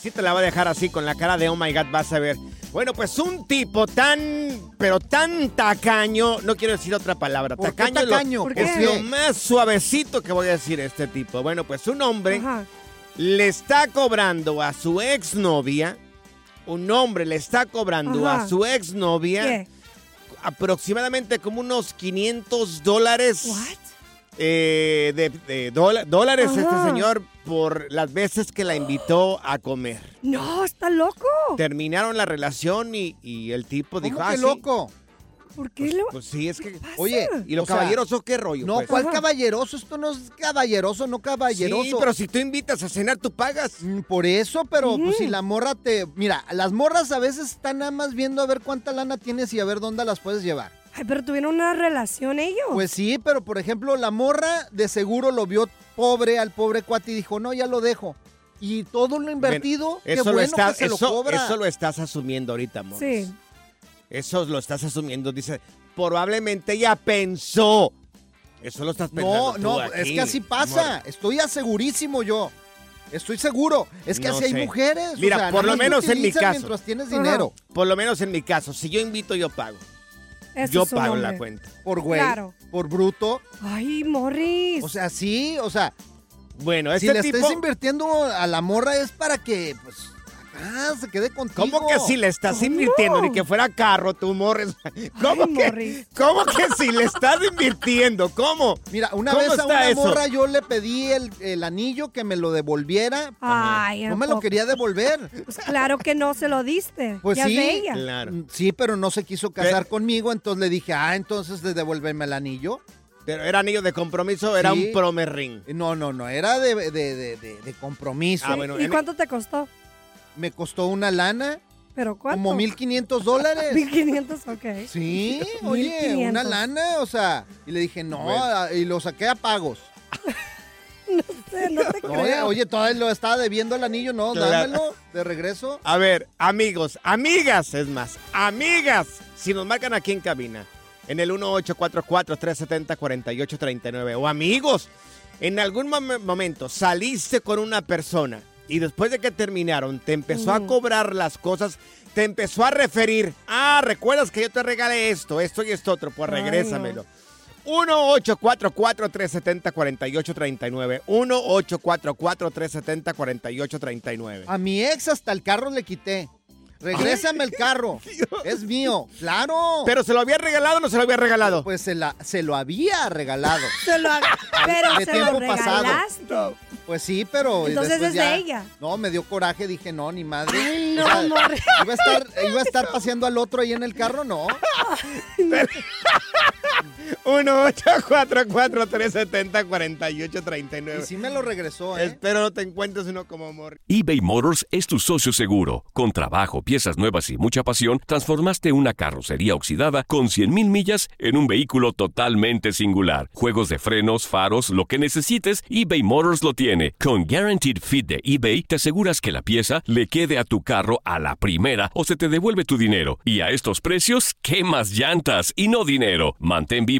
Sí te la va a dejar así con la cara de oh my god, vas a ver. Bueno, pues un tipo tan, pero tan tacaño, no quiero decir otra palabra, ¿Por qué tacaño, lo- tacaño? ¿Por es lo más suavecito que voy a decir este tipo. Bueno, pues un hombre Ajá. le está cobrando a su exnovia, un hombre le está cobrando Ajá. a su exnovia aproximadamente como unos 500 dólares? Eh, de, de dola- dólares este señor por las veces que la invitó a comer. No, está loco. Terminaron la relación y, y el tipo dijo, ¿Cómo ah, sí". loco? ¿Por qué lo Pues sí, es que... Oye, ¿Y lo o sea, qué rollo? No, pues? ¿cuál Ajá. caballeroso? Esto no es caballeroso, no caballeroso. Sí, pero si tú invitas a cenar, tú pagas. Mm, Por eso, pero pues si la morra te... Mira, las morras a veces están nada más viendo a ver cuánta lana tienes y a ver dónde las puedes llevar. Ay, pero tuvieron una relación ellos. Pues sí, pero por ejemplo, la morra de seguro lo vio pobre al pobre cuate y dijo, no, ya lo dejo. Y todo lo invertido, qué Eso, bueno lo estás, que se lo eso, cobra. eso lo estás asumiendo ahorita, amor. sí. Eso lo estás asumiendo. Dice, probablemente ella pensó. Eso lo estás pensando No, tú no, aquí, es que así pasa. amor. Estoy asegurísimo yo. Estoy seguro. Es que No así hay mujeres. o Mira, sea, por lo menos en mi caso. Mientras tienes dinero. Por lo menos en mi caso, si yo invito, yo pago. Ese yo pago hombre. la cuenta. Por güey. Claro. Por bruto. Ay, Morris. O sea, sí, o sea, Bueno, si este le tipo... estás invirtiendo a la morra es para que, pues, acá se quede contigo. ¿Cómo que si le estás ¿Cómo? invirtiendo? Ni que fuera carro, tú morres. ¿Cómo, Ay, que, Morris. ¿Cómo que si le estás invirtiendo? ¿Cómo? Mira, una ¿Cómo vez a una eso? morra yo le pedí el, el anillo que me lo devolviera. Ay, No ¿a me lo quería devolver. Pues claro que no se lo diste. Pues ya sí. de ella. Claro. Mm, Sí, pero no se quiso casar ¿Qué? conmigo, entonces le dije, ah, entonces de devolverme el anillo. Pero era anillo de compromiso, era Sí. un promerring. No, no, no, era de, de, de, de- de compromiso. Ah, bueno, ¿Y en- cuánto te costó? Me costó una lana, ¿Pero cuánto? como 1.500 dólares. 1500, ok. Sí, oye, 1500. una lana, o sea, y le dije, no, Bueno. y lo saqué a pagos. No sé, no te No, oye, creo. oye, todavía lo estaba debiendo el anillo, no, Claro. dámelo de regreso. A ver, amigos, amigas, es más, amigas, si nos marcan aquí en cabina, en el 1844-370-4839, o amigos, en algún mom- momento saliste con una persona y después de que terminaron te empezó a cobrar las cosas, te empezó a referir, ah, recuerdas que yo te regalé esto, esto y esto otro, pues regrésamelo. 1-844-370-4839. 1-844-370-4839. A mi ex hasta el carro le quité. Regrésame el carro. Es mío. Claro. ¿Pero se lo había regalado o no se lo había regalado? pues se, la, se lo había regalado. Se lo, pero de se lo tiempo pasado. regalaste. Pues sí, pero Entonces es de ella. No, me dio coraje, dije, no, ni madre. Ay, no, O sea, amor. Iba a estar, iba a estar paseando al otro ahí en el carro, no. 1-844-370-4839. Y sí me lo regresó, ¿eh? Espero no te encuentres uno como Morris. eBay Motors es tu socio seguro. Con trabajo, piezas nuevas y mucha pasión, transformaste una carrocería oxidada con 100.000 millas en un vehículo totalmente singular. Juegos de frenos, faros, lo que necesites, eBay Motors lo tiene. Con Guaranteed Fit de eBay, te aseguras que la pieza le quede a tu carro a la primera o se te devuelve tu dinero. Y a estos precios, ¿qué más llantas y no dinero? Mantén vivo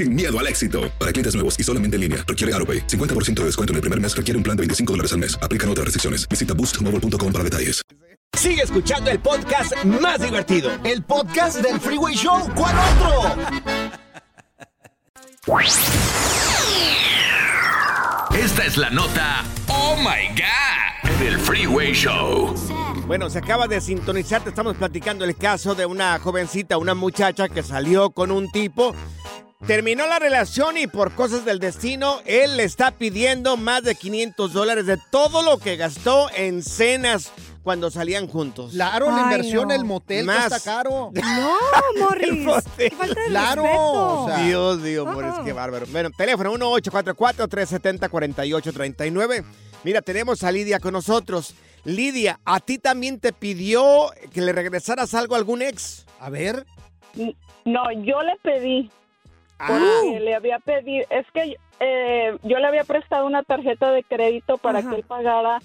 sin miedo al éxito. Para clientes nuevos y solamente en línea, requiere AroPay. 50% de descuento en el primer mes requiere un plan de 25 dólares al mes. Aplican otras restricciones. Visita boostmobile.com para detalles. Sigue escuchando el podcast más divertido. El podcast del Freeway Show. ¿Cuál otro? Esta es la nota. Oh my God. Del Freeway Show. Bueno, se acaba de sintonizar, te estamos platicando el caso de una jovencita, una muchacha que salió con un tipo, terminó la relación y por cosas del destino, él le está pidiendo más de 500 dólares de todo lo que gastó en cenas cuando salían juntos. Claro, la Ay, inversión, no. el motel que Más. está caro. No, Morris. El falta de Claro, o sea, Dios mío, Ah. Morris, qué bárbaro. Bueno, teléfono 1844-370-4839. Mira, tenemos a Lidia con nosotros. Lidia, ¿a ti también te pidió que le regresaras algo a algún ex? A ver. No, yo le pedí, Ah, porque le había pedido, es que eh, yo le había prestado una tarjeta de crédito para Ajá. que él pagara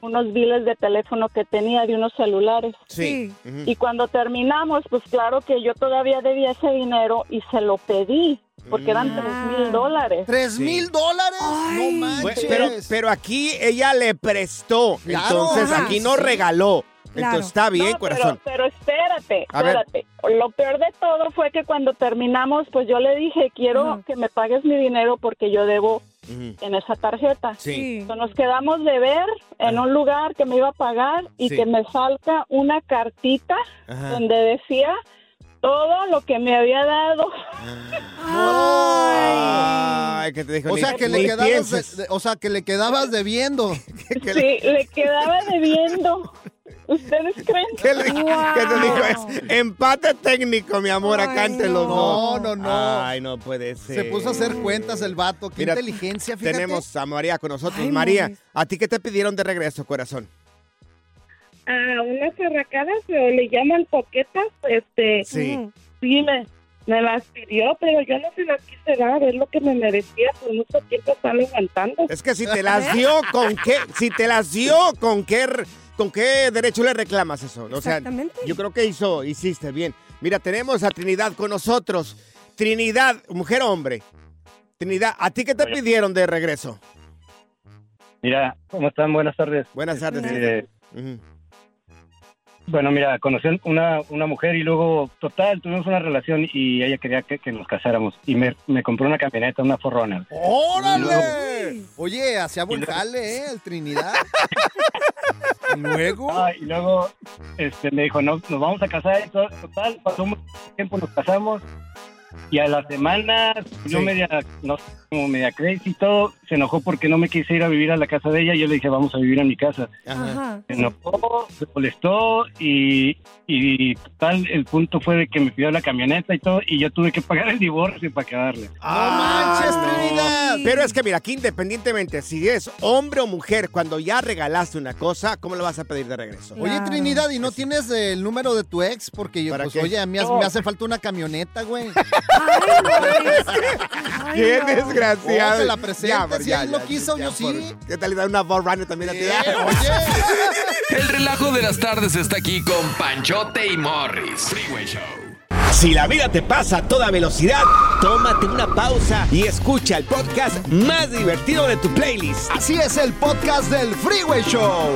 unos biles de teléfono que tenía de unos celulares. sí. Y cuando terminamos, pues claro que yo todavía debía ese dinero y se lo pedí, porque eran Mm. tres mil dólares. ¿Tres mil dólares? No manches. Pero, pero aquí ella le prestó. Claro. Entonces Ajá, aquí no regaló. Claro. Entonces está bien, No, corazón. Pero, pero espérate, A ver. espérate. Lo peor de todo fue que cuando terminamos, pues yo le dije, quiero que me pagues mi dinero porque yo debo en esa tarjeta. Sí. Entonces, nos quedamos de ver en un lugar que me iba a pagar y Sí. que me salga una cartita donde decía todo lo que me había dado. Ay. Ay, que te dijo, O sea, que le quedabas, pienses. de- de- o sea, que le quedabas debiendo. Sí, le quedaba debiendo. ¿Ustedes creen? que le- que te dijo es empate técnico, mi amor, acá entre no. los dos. No, no, no. Ay, no puede ser. Se puso a hacer cuentas el vato. Qué Mira, inteligencia, fíjate. Tenemos a María con nosotros. Ay, María. ¿a ti qué te pidieron de regreso, corazón? A unas arracadas, pero le llaman coquetas, este, Sí. Sí me, me las pidió, pero yo no se las quise dar, es lo que me merecía, por mucho tiempo estarlo aguantando. Es que si te las dio, ¿con qué? Si te las dio, ¿con qué, con qué derecho le reclamas eso? O sea, yo creo que hizo, hiciste bien. Mira, tenemos a Trinidad con nosotros. Trinidad, mujer o hombre. Trinidad, ¿a ti qué te pidieron de regreso? Mira, ¿cómo están? Buenas tardes. Buenas tardes. Eh, bueno, mira, conocí una, una mujer y luego, total, tuvimos una relación y ella quería que, que nos casáramos. Y me, me compró una camioneta, una Forrunner. ¡Órale! Oye, hacía buen jale, ¿eh? El Trinidad. luego. Ah, y luego este, me dijo, no, nos vamos a casar. Total, pasó mucho tiempo, nos casamos. Y a la semana, yo Sí. media, no sé, como media crazy y todo, se enojó porque no me quise ir a vivir a la casa de ella. Y yo le dije, vamos a vivir en mi casa. Ajá. Se enojó, se molestó y, y tal, el punto fue de que me pidió la camioneta y todo y yo tuve que pagar el divorcio para quedarle. ¡No manches, no. Trinidad! Pero es que mira, aquí independientemente si es hombre o mujer, cuando ya regalaste una cosa, ¿cómo le vas a pedir de regreso? Oye. Trinidad, ¿y no tienes el número de tu ex? Porque yo, ¿Para pues, oye, a mí No. me hace falta una camioneta, güey. Ay, ¡Qué no. desgraciado! Oh, que la amor, si él lo quiso, yo sí. ¿Qué tal le da una Runner también a ti? Oye. El relajo de las tardes está aquí con Panchote y Morris. Freeway Show. Si la vida te pasa a toda velocidad, tómate una pausa y escucha el podcast más divertido de tu playlist. Así es el podcast del Freeway Show.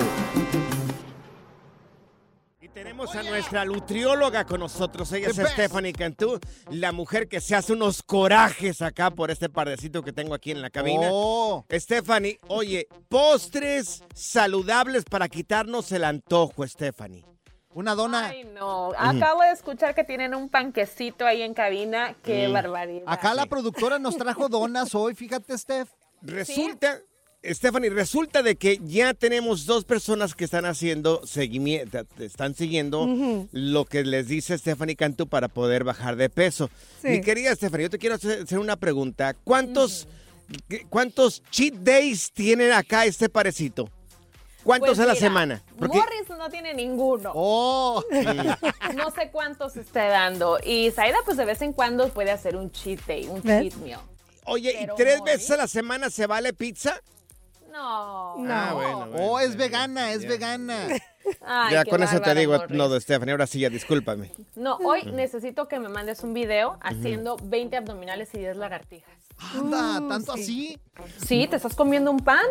Y tenemos a nuestra nutrióloga con nosotros. Ella es. Stephanie Cantú, la mujer que se hace unos corajes acá por este pardecito que tengo aquí en la cabina. Oh. Stephanie, oye, postres saludables para quitarnos el antojo, Stephanie. Una dona. Ay, no. Acabo de escuchar que tienen un panquecito ahí en cabina. Qué Mm. barbaridad. Acá la productora nos trajo donas hoy, fíjate, Steph. Resulta, Stephanie, resulta de que ya tenemos dos personas que están haciendo seguimiento, están siguiendo lo que les dice Stephanie Cantú para poder bajar de peso. Sí. Mi querida Stephanie, yo te quiero hacer una pregunta. ¿Cuántos, ¿Cuántos cheat days tiene acá este parecito? ¿Cuántos Pues a la mira, semana? Porque- Morris no tiene ninguno. Oh. No sé cuántos esté dando. Y Saida, pues de vez en cuando puede hacer un cheat day, un ¿Ves? cheat meal. Oye, Pero ¿y tres Morris- veces a la semana se vale pizza? No. Ah, bueno, bueno, Oh, es vegana, es vegana. Ay, ya con eso te digo, Morris. no, de Stephanie, ahora sí ya, discúlpame. No, hoy necesito que me mandes un video haciendo 20 abdominales y 10 lagartijas. Anda, Uh, tanto sí. así. ¿Sí? ¿Te estás comiendo un pan?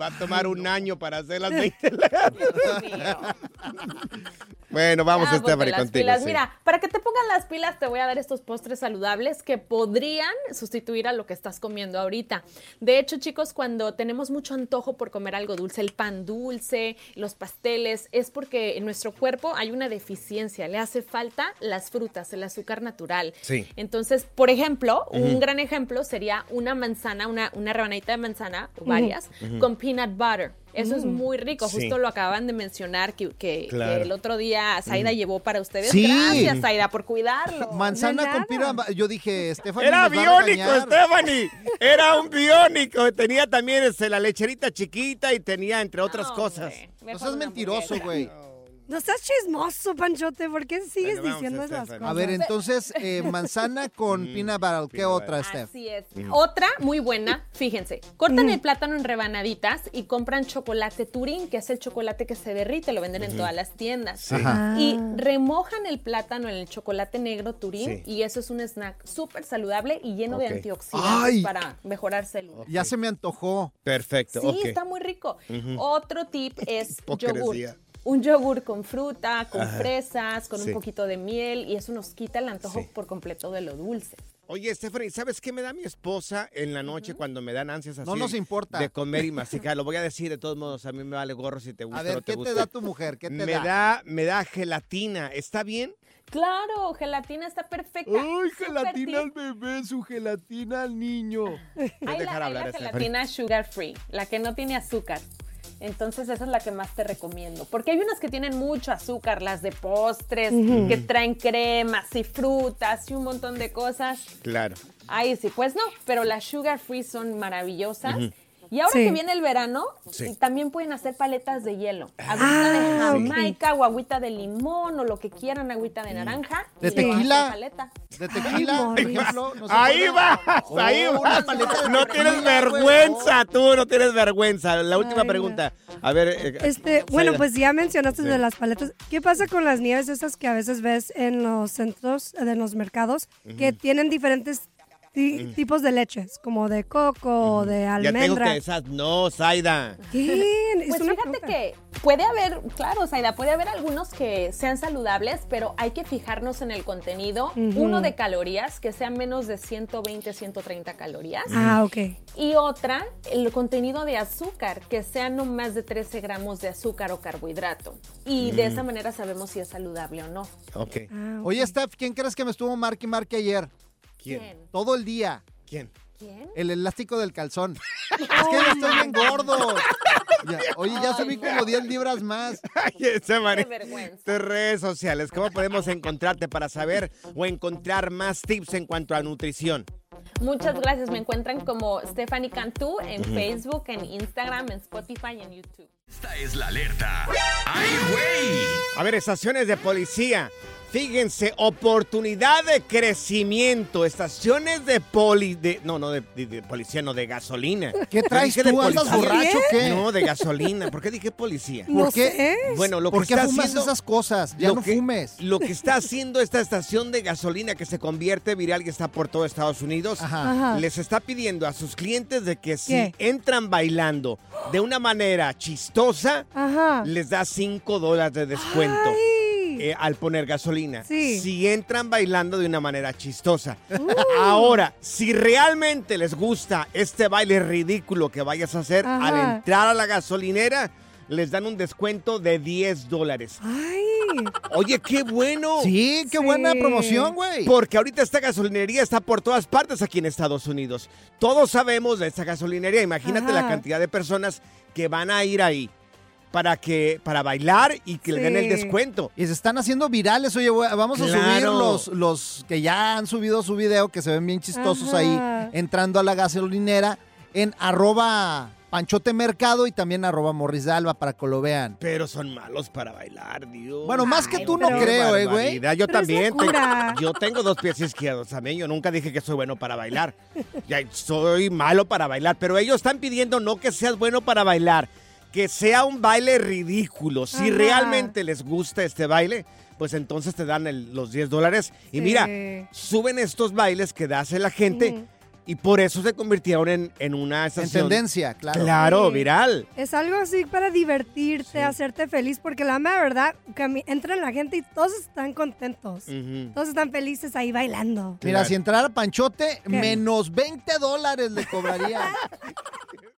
Va a tomar un año para hacer las 20 Dios mío. Bueno, vamos, ponte Stephanie, contigo. pilas. sí. Mira, para que te pongan las pilas, te voy a dar estos postres saludables que podrían sustituir a lo que estás comiendo ahorita. De hecho, chicos, cuando tenemos mucho antojo por comer algo dulce, el pan dulce, los pasteles, es porque en nuestro cuerpo hay una deficiencia. Le hace falta las frutas, el azúcar natural. Sí. Entonces, por ejemplo, un gran ejemplo sería una manzana, una, una rebanadita de manzana, varias, con peanut butter. Eso es muy rico. Sí. Justo lo acaban de mencionar que, que- que Claro. el otro día Zaida llevó para ustedes. Sí. Gracias, Zaida, por cuidarlo. Manzana con nada. pira. Yo dije, Stephanie. Era biónico. Stephanie. Era un biónico. Tenía también este, la lecherita chiquita y tenía, entre otras No, cosas. No seas mentiroso, güey. No seas chismoso, Panchote. ¿Por qué sigues diciendo esas cosas? A ver, entonces, eh, manzana con peanut butter. ¿Qué peanut otra, Steph? Así es. Otra muy buena, fíjense. Cortan el plátano en rebanaditas y compran chocolate Turín, que es el chocolate que se derrite, lo venden en todas las tiendas. Ajá. Y remojan el plátano en el chocolate negro Turín Sí. y eso es un snack súper saludable y lleno de antioxidantes Ay. para mejorar células. Ya se me antojó. Perfecto, Sí, está muy rico. Otro tip es yogur. Un yogur con fruta, con Ajá. fresas, con Sí. un poquito de miel y eso nos quita el antojo Sí. por completo de lo dulce. Oye, Stephanie, ¿sabes qué me da mi esposa en la noche cuando me dan ansias así? No nos importa. De comer y masticar. Lo voy a decir de todos modos. A mí me vale gorro si te gusta A o ver, te ¿qué gusta. te da tu mujer? ¿Qué te me da? da? Me da gelatina. ¿Está bien? Claro, gelatina está perfecta. ¡Ay, gelatina al bebé! ¡Su gelatina al niño! Hay dejar la, hay hablar la gelatina sugar free, la que no tiene azúcar. Entonces esa es la que más te recomiendo. Porque hay unas que tienen mucho azúcar, las de postres, que traen cremas y frutas y un montón de cosas. Claro. Ahí sí, pues no, pero las sugar free son maravillosas. Y ahora Sí. que viene el verano, Sí. también pueden hacer paletas de hielo. Agüita de Ah, jamaica o agüita de limón o lo que quieran, agüita de naranja. ¿De tequila? paleta. ¿De tequila, por Morris. ejemplo? ¿No Ahí vas, Oh, ahí vas. No tienes vergüenza, tú no tienes vergüenza. La última Ay, pregunta. A ver. eh, Este, bueno, pues ya mencionaste Sí. de las paletas. ¿Qué pasa con las nieves esas que a veces ves en los centros, de los mercados, que tienen diferentes ti- tipos de leches, como de coco o de Ya tengo almendra? que esas. No, Zaida. ¿Qué? Es Pues una fíjate pregunta. que puede haber, claro, Zaida, puede haber algunos que sean saludables, pero hay que fijarnos en el contenido. Uno de calorías, que sea menos de 120, 130 calorías. Ah, ok. Y otra, el contenido de azúcar, que sea no más de 13 gramos de azúcar o carbohidrato. Y de esa manera sabemos si es saludable o no. Ok. Ah, ok. Oye, Steph, ¿quién crees que me estuvo marque y marque ayer? ¿Quién? ¿Quién? Todo el día. ¿Quién? ¿Quién? El elástico del calzón. es que ya estoy bien gordo. Ya- oye, ya subí como 10 libras más. Ay, esa. Qué vergüenza. Tus redes sociales, ¿cómo podemos encontrarte para saber o encontrar más tips en cuanto a nutrición? Muchas gracias. Me encuentran como Stephanie Cantú en Facebook, en Instagram, en Spotify y en YouTube. Esta es la alerta. ¡Ay, güey! A ver, estaciones de policía. Fíjense, oportunidad de crecimiento. Estaciones de poli... De, no, no, de, de- de policía, no, de gasolina. ¿Qué traes de tú? ¿Andas borracho qué? No, de gasolina. ¿Por qué dije policía? No ¿Por qué? sé. Bueno, lo ¿Por que qué está fumas haciendo... esas cosas? Ya lo no que- fumes. Lo que está haciendo esta estación de gasolina que se convierte viral y está por todo Estados Unidos, Ajá. Ajá. les está pidiendo a sus clientes de que si ¿Qué? entran bailando de una manera chistosa, Ajá. les da 5 dólares de descuento. Ay. Eh, al poner gasolina. Sí. Si entran bailando de una manera chistosa. Ahora, si realmente les gusta este baile ridículo que vayas a hacer Ajá. al entrar a la gasolinera, les dan un descuento de 10 dólares. Ay. Oye, qué bueno. Sí, qué buena promoción, güey. Porque ahorita esta gasolinería está por todas partes aquí en Estados Unidos. Todos sabemos de esta gasolinería. Imagínate Ajá. la cantidad de personas que van a ir ahí para que para bailar y que le den el descuento. Y se están haciendo virales. Oye, güey, vamos a subir los, los que ya han subido su video, que se ven bien chistosos Ajá. ahí, entrando a la gasolinera en arroba Panchote Mercado y también arroba Morris de Alba para que lo vean. Pero son malos para bailar, Dios. Bueno, más que tú no creo, eh, güey. Yo Pero también. te- yo tengo dos pies izquierdos también. Yo nunca dije que soy bueno para bailar. Ya, soy malo para bailar. Pero ellos están pidiendo no que seas bueno para bailar, que sea un baile ridículo. Si Ajá. realmente les gusta este baile, pues entonces te dan el- los 10 dólares. Y Sí. mira, suben estos bailes que hace la gente. Y por eso se convirtieron en, en una En estación. tendencia, claro. Claro, Sí. viral. Es algo así para divertirte, hacerte feliz, porque la mera verdad, que a mí- entra la gente y todos están contentos. Todos están felices ahí bailando. Mira, si entrara Panchote, ¿Qué? menos 20 dólares le cobraría.